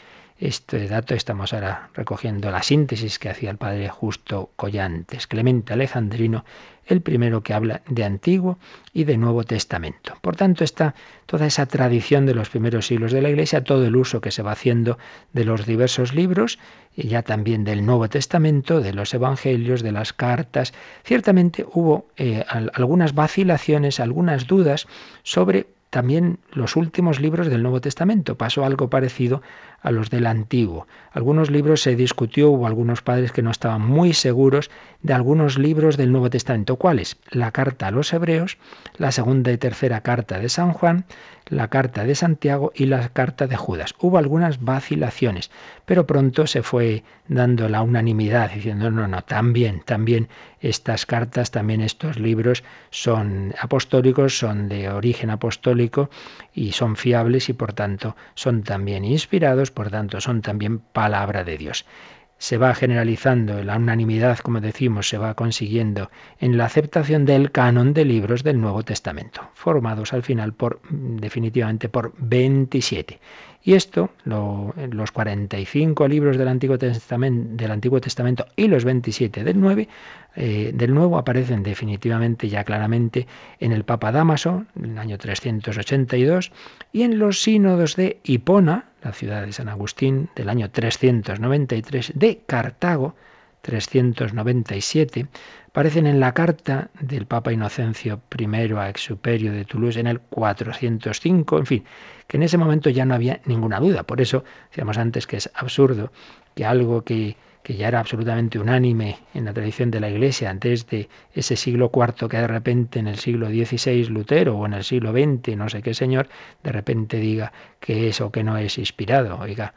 este dato estamos ahora recogiendo la síntesis que hacía el padre Justo Collantes, Clemente Alejandrino, el primero que habla de Antiguo y de Nuevo Testamento. Por tanto, está toda esa tradición de los primeros siglos de la Iglesia, todo el uso que se va haciendo de los diversos libros, y ya también del Nuevo Testamento, de los Evangelios, de las cartas. Ciertamente hubo eh, algunas vacilaciones, algunas dudas sobre también los últimos libros del Nuevo Testamento. Pasó algo parecido a los del Antiguo. Algunos libros se discutió, hubo algunos padres que no estaban muy seguros de algunos libros del Nuevo Testamento. ¿Cuáles? La carta a los Hebreos, la segunda y tercera carta de San Juan, la carta de Santiago y la carta de Judas. Hubo algunas vacilaciones, pero pronto se fue dando la unanimidad, diciendo, no, no, también, también estas cartas, también estos libros son apostólicos, son de origen apostólico y son fiables y por tanto son también inspirados, por tanto son también palabra de Dios. se va generalizando, la unanimidad, como decimos, se va consiguiendo en la aceptación del canon de libros del Nuevo Testamento, formados al final por definitivamente por 27. Y esto, los 45 libros del Antiguo Testamento, del Antiguo Testamento y los 27 del, 9, eh, del Nuevo aparecen definitivamente ya claramente en el Papa Damaso, en el año 382, y en los sínodos de Hipona, la ciudad de San Agustín, del año 393, de Cartago, 397, aparecen en la carta del Papa Inocencio I a Exuperio de Toulouse en el 405, en fin, que en ese momento ya no había ninguna duda. Por eso decíamos antes que es absurdo que algo que, que ya era absolutamente unánime en la tradición de la Iglesia desde ese siglo IV que de repente en el siglo XVI Lutero o en el siglo XX no sé qué señor de repente diga que es o que no es inspirado. Oiga,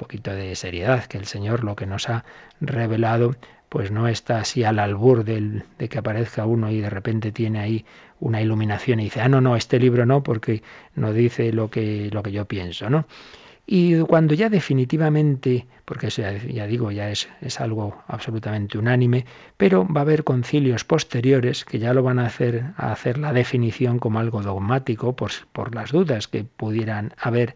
poquito de seriedad, que el Señor lo que nos ha revelado pues no está así al albur del, de que aparezca uno y de repente tiene ahí una iluminación y dice, ah, no, no, este libro no, porque no dice lo que, lo que yo pienso, ¿no? Y cuando ya definitivamente, porque eso ya, digo, ya es, algo absolutamente unánime, pero va a haber concilios posteriores que ya lo van a hacer, a hacer la definición como algo dogmático por, por las dudas que pudieran haber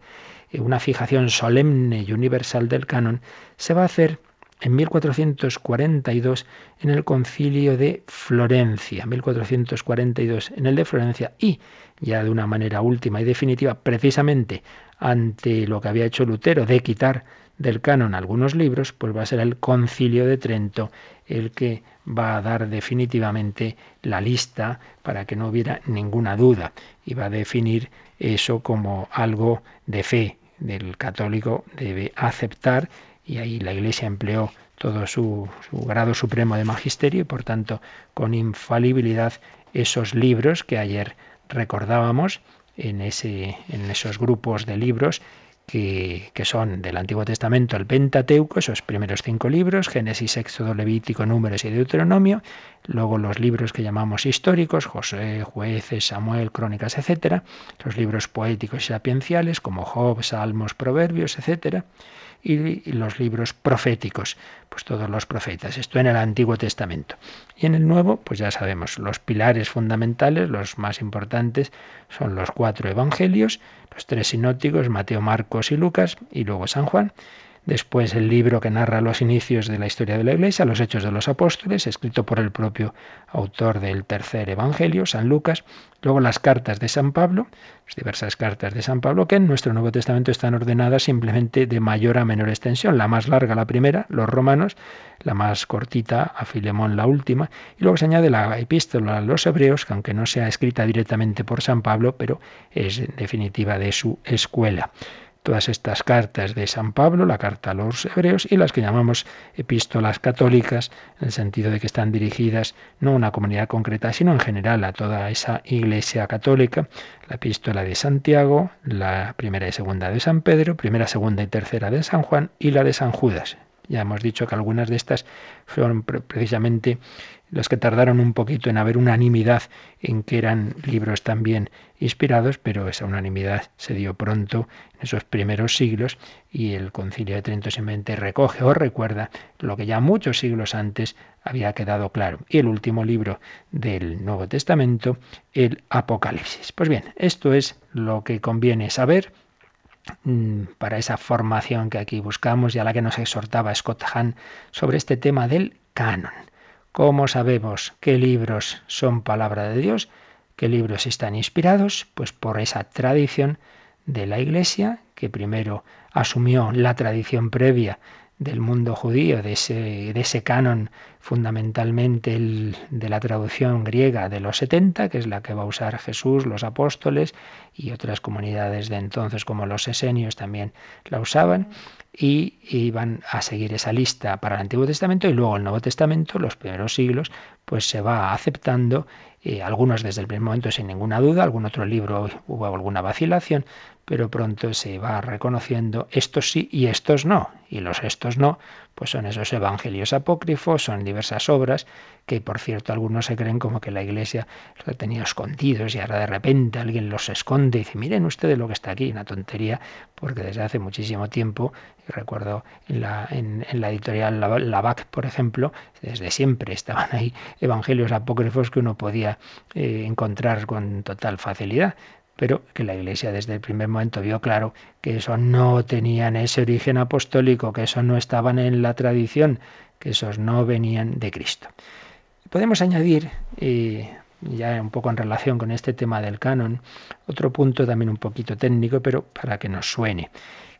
eh, una fijación solemne y universal del canon, se va a hacer en 1442 en el concilio de Florencia, 1442 en el de Florencia y ya de una manera última y definitiva, precisamente ante lo que había hecho Lutero de quitar del canon algunos libros, pues va a ser el concilio de Trento el que va a dar definitivamente la lista para que no hubiera ninguna duda y va a definir eso como algo de fe del católico debe aceptar y ahí la Iglesia empleó todo su, grado supremo de magisterio y por tanto con infalibilidad esos libros que ayer recordábamos en, ese, en esos grupos de libros que, que, son del Antiguo Testamento el Pentateuco, esos primeros cinco libros, Génesis, Éxodo, Levítico, Números y Deuteronomio, luego los libros que llamamos históricos, José, Jueces, Samuel, Crónicas, etcétera, los libros poéticos y sapienciales como Job, Salmos, Proverbios, etcétera, y los libros proféticos, pues todos los profetas. Esto en el Antiguo Testamento. Y en el Nuevo, pues ya sabemos, los pilares fundamentales, los más importantes, son los cuatro evangelios, los tres sinópticos, Mateo, Marcos y Lucas, y luego San Juan. Después el libro que narra los inicios de la historia de la Iglesia, los Hechos de los Apóstoles, escrito por el propio autor del tercer Evangelio, San Lucas. Luego las cartas de San Pablo, las diversas cartas de San Pablo, que en nuestro Nuevo Testamento están ordenadas simplemente de mayor a menor extensión. La más larga, la primera, los romanos, la más cortita, a Filemón, la última. Y luego se añade la epístola a los hebreos, que aunque no sea escrita directamente por San Pablo, pero es definitiva de su escuela todas estas cartas de San Pablo, la carta a los hebreos y las que llamamos epístolas católicas, en el sentido de que están dirigidas no a una comunidad concreta, sino en general a toda esa iglesia católica, la epístola de Santiago, la primera y segunda de San Pedro, primera, segunda y tercera de San Juan y la de San Judas. Ya hemos dicho que algunas de estas fueron precisamente las que tardaron un poquito en haber unanimidad en que eran libros también inspirados, pero esa unanimidad se dio pronto en esos primeros siglos y el concilio de Trento simplemente recoge o recuerda lo que ya muchos siglos antes había quedado claro. Y el último libro del Nuevo Testamento, el Apocalipsis. Pues bien, esto es lo que conviene saber mm, para esa formación que aquí buscamos y a la que nos exhortaba Scott Hahn sobre este tema del canon. ¿Cómo sabemos qué libros son palabra de Dios? ¿Qué libros están inspirados? Pues por esa tradición de la Iglesia, que primero asumió la tradición previa del mundo judío, de ese, de ese canon fundamentalmente el, de la traducción griega de los 70, que es la que va a usar Jesús, los apóstoles y otras comunidades de entonces como los esenios también la usaban y iban a seguir esa lista para el Antiguo Testamento y luego el Nuevo Testamento, los primeros siglos, pues se va aceptando, eh, algunos desde el primer momento sin ninguna duda, algún otro libro hubo alguna vacilación, pero pronto se va reconociendo estos sí y estos no. Y los estos no, pues son esos evangelios apócrifos, son diversas obras que por cierto algunos se creen como que la iglesia los ha tenido escondidos y ahora de repente alguien los esconde y dice, miren ustedes lo que está aquí, una tontería, porque desde hace muchísimo tiempo, y recuerdo en la, en, la editorial Lavac, por ejemplo, desde siempre estaban ahí evangelios apócrifos que uno podía eh, encontrar con total facilidad pero que la Iglesia desde el primer momento vio claro que eso no tenían ese origen apostólico, que eso no estaban en la tradición, que esos no venían de Cristo. Podemos añadir, ya un poco en relación con este tema del canon, otro punto también un poquito técnico, pero para que nos suene,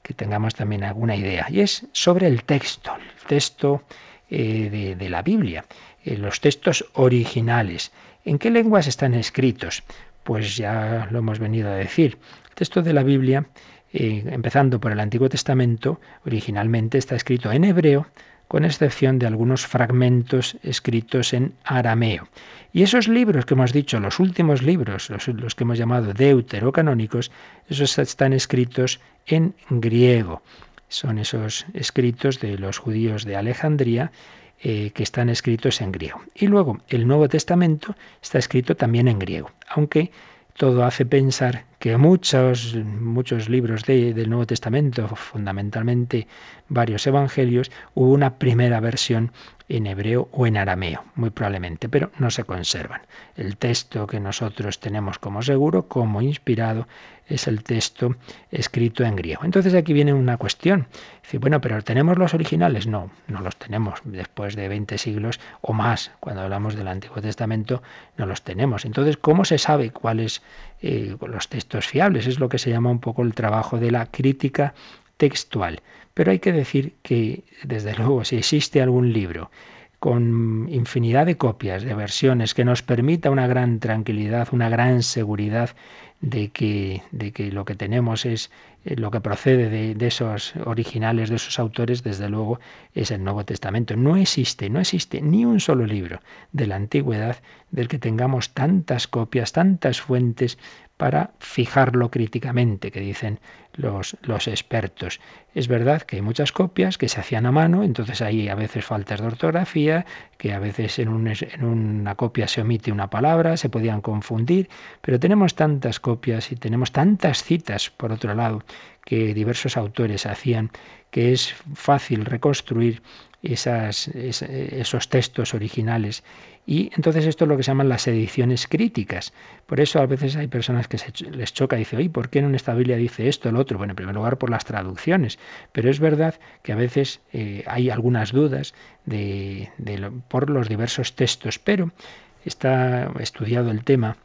que tengamos también alguna idea, y es sobre el texto, el texto eh, de, la Biblia, eh, los textos originales. ¿En qué lenguas están escritos? Pues ya lo hemos venido a decir. El texto de la Biblia, eh, empezando por el Antiguo Testamento, originalmente está escrito en hebreo, con excepción de algunos fragmentos escritos en arameo. Y esos libros que hemos dicho, los últimos libros, los, los que hemos llamado deuterocanónicos, esos están escritos en griego. Son esos escritos de los judíos de Alejandría eh, que están escritos en griego. Y luego el Nuevo Testamento está escrito también en griego, aunque todo hace pensar que muchos, muchos libros del Nuevo Testamento, fundamentalmente varios evangelios, hubo una primera versión en hebreo o en arameo, muy probablemente, pero no se conservan. El texto que nosotros tenemos como seguro, como inspirado, es el texto escrito en griego. Entonces aquí viene una cuestión. Bueno, pero ¿tenemos los originales? No, no los tenemos. Después de 20 siglos o más, cuando hablamos del Antiguo Testamento, no los tenemos. Entonces, ¿cómo se sabe cuáles eh, los textos fiables? Es lo que se llama un poco el trabajo de la crítica textual. Pero hay que decir que, desde luego, si existe algún libro con infinidad de copias, de versiones, que nos permita una gran tranquilidad, una gran seguridad de que, de que lo que tenemos es eh, lo que procede de, de, esos originales, de esos autores, desde luego es el Nuevo Testamento. No existe, no existe ni un solo libro de la antigüedad del que tengamos tantas copias, tantas fuentes para fijarlo críticamente, que dicen los, los, expertos. Es verdad que hay muchas copias que se hacían a mano, entonces hay a veces faltas de ortografía, que a veces en, en una copia se omite una palabra, se podían confundir, pero tenemos tantas copias y tenemos tantas citas, por otro lado, que diversos autores hacían, que es fácil reconstruir esos textos originales y entonces esto es lo que se llaman las ediciones críticas. Por eso a veces hay personas que se les choca y dicen, oye, ¿por qué en esta Biblia dice esto, el otro? Bueno, en primer lugar por las traducciones, pero es verdad que a veces eh, hay algunas dudas de, por los diversos textos, pero está estudiado el tema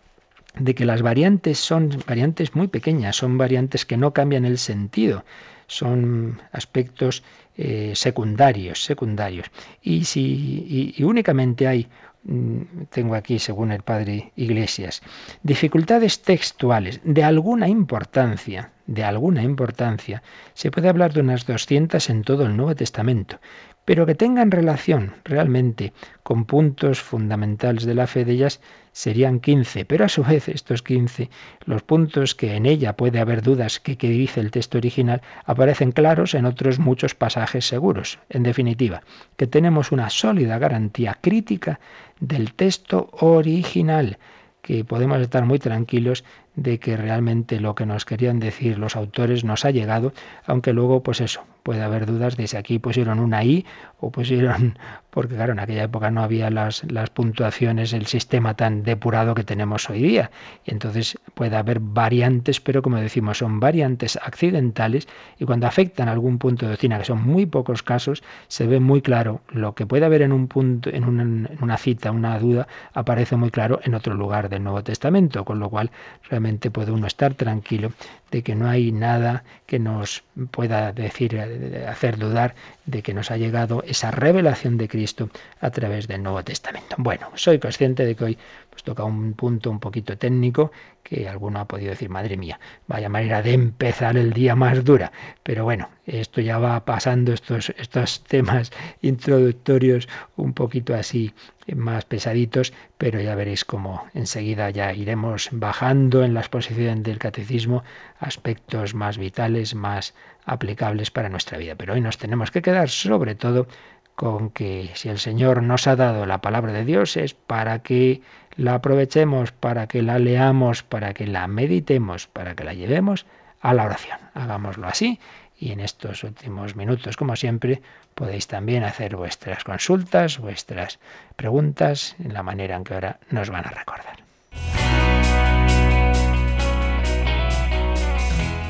de que las variantes son variantes muy pequeñas, son variantes que no cambian el sentido, son aspectos eh, secundarios, secundarios. Y si y únicamente hay Mm, tengo aquí, según el padre Iglesias, dificultades textuales de alguna importancia, de alguna importancia, se puede hablar de unas 200 en todo el Nuevo Testamento, pero que tengan relación realmente con puntos fundamentales de la fe de ellas serían 15, pero a su vez estos 15, los puntos que en ella puede haber dudas que, que dice el texto original, aparecen claros en otros muchos pasajes seguros. En definitiva, que tenemos una sólida garantía crítica del texto original, que podemos estar muy tranquilos de que realmente lo que nos querían decir los autores nos ha llegado, aunque luego, pues eso, puede haber dudas de si aquí pusieron una I o pusieron, porque claro, en aquella época no había las, las puntuaciones, el sistema tan depurado que tenemos hoy día. Y entonces puede haber variantes, pero como decimos, son variantes accidentales y cuando afectan algún punto de doctrina, que son muy pocos casos, se ve muy claro lo que puede haber en un punto, en una, en una cita, una duda, aparece muy claro en otro lugar del Nuevo Testamento, con lo cual realmente puede uno estar tranquilo de que no hay nada que nos pueda decir, eh, hacer dudar de que nos ha llegado esa revelación de Cristo a través del Nuevo Testamento. Bueno, soy consciente de que hoy pues, toca un punto un poquito técnico que alguno ha podido decir, madre mía, vaya manera de empezar el día más dura. Pero bueno, esto ya va pasando, estos, estos temas introductorios un poquito así más pesaditos, pero ya veréis cómo enseguida ya iremos bajando en la exposición del catecismo aspectos más vitales, más aplicables para nuestra vida. Pero hoy nos tenemos que quedar sobre todo con que si el Señor nos ha dado la palabra de Dios es para que la aprovechemos, para que la leamos, para que la meditemos, para que la llevemos a la oración. Hagámoslo así y en estos últimos minutos, como siempre, podéis también hacer vuestras consultas, vuestras preguntas en la manera en que ahora nos van a recordar.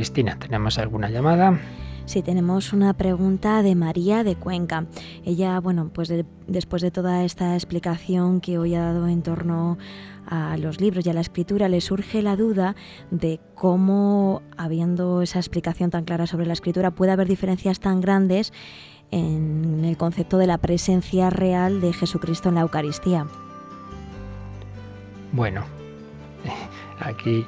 Cristina, ¿tenemos alguna llamada? Sí, tenemos una pregunta de María de Cuenca. Ella, bueno, pues después de toda esta explicación que hoy ha dado en torno a los libros y a la escritura, le surge la duda de cómo, habiendo esa explicación tan clara sobre la escritura, puede haber diferencias tan grandes en el concepto de la presencia real de Jesucristo en la Eucaristía. Bueno, aquí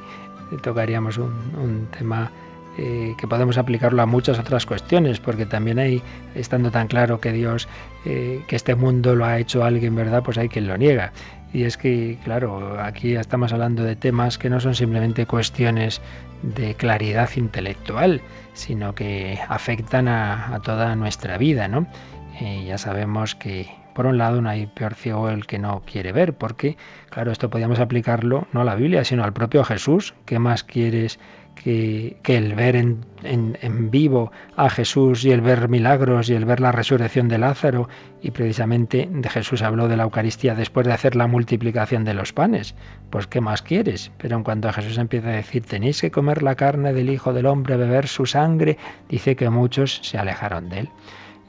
tocaríamos un, tema eh, que podemos aplicarlo a muchas otras cuestiones, porque también hay, estando tan claro que Dios, eh, que este mundo lo ha hecho alguien, ¿verdad? Pues hay quien lo niega. Y es que, claro, aquí estamos hablando de temas que no son simplemente cuestiones de claridad intelectual, sino que afectan a, toda nuestra vida, ¿no? Eh, ya sabemos que por un lado, no hay peor ciego el que no quiere ver, porque, claro, esto podríamos aplicarlo no a la Biblia, sino al propio Jesús. ¿Qué más quieres que, el ver en, vivo a Jesús y el ver milagros y el ver la resurrección de Lázaro? Y precisamente de Jesús habló de la Eucaristía después de hacer la multiplicación de los panes. Pues, ¿qué más quieres? Pero en cuanto a Jesús empieza a decir, tenéis que comer la carne del Hijo del Hombre, beber su sangre, dice que muchos se alejaron de él.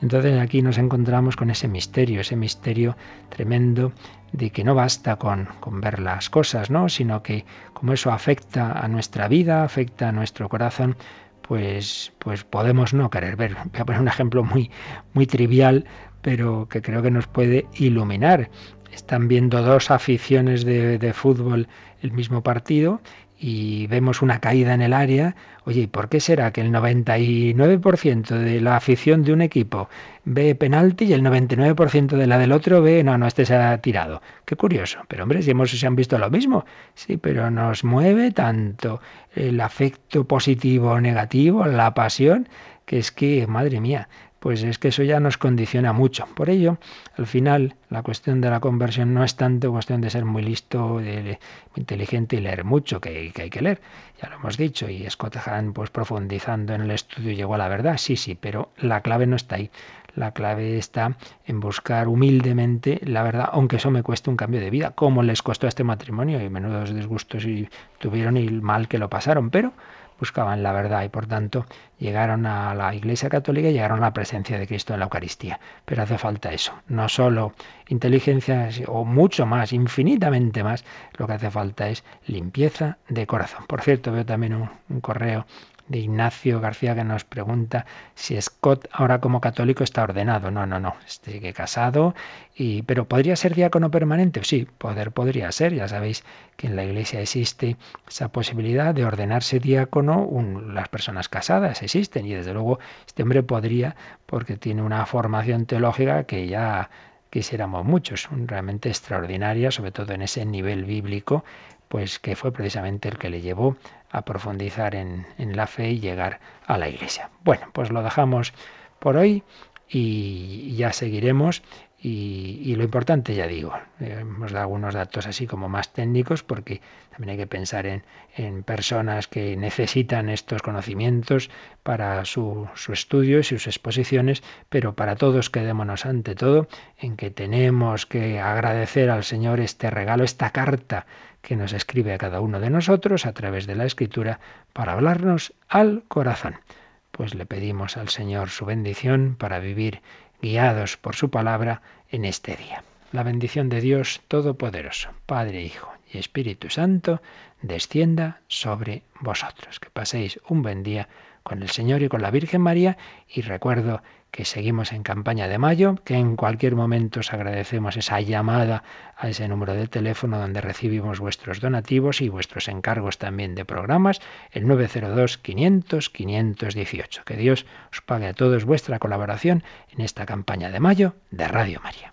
Entonces aquí nos encontramos con ese misterio, ese misterio tremendo de que no basta con, ver las cosas, ¿no? sino que como eso afecta a nuestra vida, afecta a nuestro corazón, pues, pues podemos no querer ver. Voy a poner un ejemplo muy, muy trivial, pero que creo que nos puede iluminar. Están viendo dos aficiones de, de fútbol el mismo partido y vemos una caída en el área, oye, ¿y por qué será que el 99% de la afición de un equipo ve penalti y el 99% de la del otro ve, no, no, este se ha tirado? Qué curioso. Pero hombre, si hemos si han visto lo mismo, sí, pero nos mueve tanto el afecto positivo o negativo, la pasión, que es que, madre mía, pues es que eso ya nos condiciona mucho. Por ello, al final, la cuestión de la conversión no es tanto cuestión de ser muy listo, de, inteligente y leer mucho, que, hay que leer, ya lo hemos dicho, y Scott Hahn, pues profundizando en el estudio, llegó a la verdad, sí, sí, pero la clave no está ahí. La clave está en buscar humildemente la verdad, aunque eso me cueste un cambio de vida, como les costó a este matrimonio, y menudos disgustos y tuvieron y mal que lo pasaron, pero buscaban la verdad y por tanto llegaron a la Iglesia Católica y llegaron a la presencia de Cristo en la Eucaristía. Pero hace falta eso, no solo inteligencia o mucho más, infinitamente más, lo que hace falta es limpieza de corazón. Por cierto, veo también un, un correo de Ignacio García que nos pregunta si Scott ahora como católico está ordenado. No, no, no, sigue casado, y, pero ¿podría ser diácono permanente? Sí, poder podría ser. Ya sabéis que en la iglesia existe esa posibilidad de ordenarse diácono, las personas casadas existen y desde luego este hombre podría porque tiene una formación teológica que ya quisiéramos muchos, realmente extraordinaria, sobre todo en ese nivel bíblico, pues que fue precisamente el que le llevó a profundizar en, la fe y llegar a la iglesia. Bueno, pues lo dejamos por hoy y ya seguiremos. Y, lo importante, ya digo, eh, hemos dado algunos datos así como más técnicos porque también hay que pensar en, personas que necesitan estos conocimientos para su, su, estudio y sus exposiciones, pero para todos quedémonos ante todo en que tenemos que agradecer al Señor este regalo, esta carta que nos escribe a cada uno de nosotros a través de la escritura para hablarnos al corazón. Pues le pedimos al Señor su bendición para vivir guiados por su palabra en este día. La bendición de Dios Todopoderoso, Padre, Hijo y Espíritu Santo, descienda sobre vosotros. Que paséis un buen día con el Señor y con la Virgen María y recuerdo que seguimos en campaña de mayo, que en cualquier momento os agradecemos esa llamada a ese número de teléfono donde recibimos vuestros donativos y vuestros encargos también de programas, el 902 500 518. Que Dios os pague a todos vuestra colaboración en esta campaña de mayo de Radio María.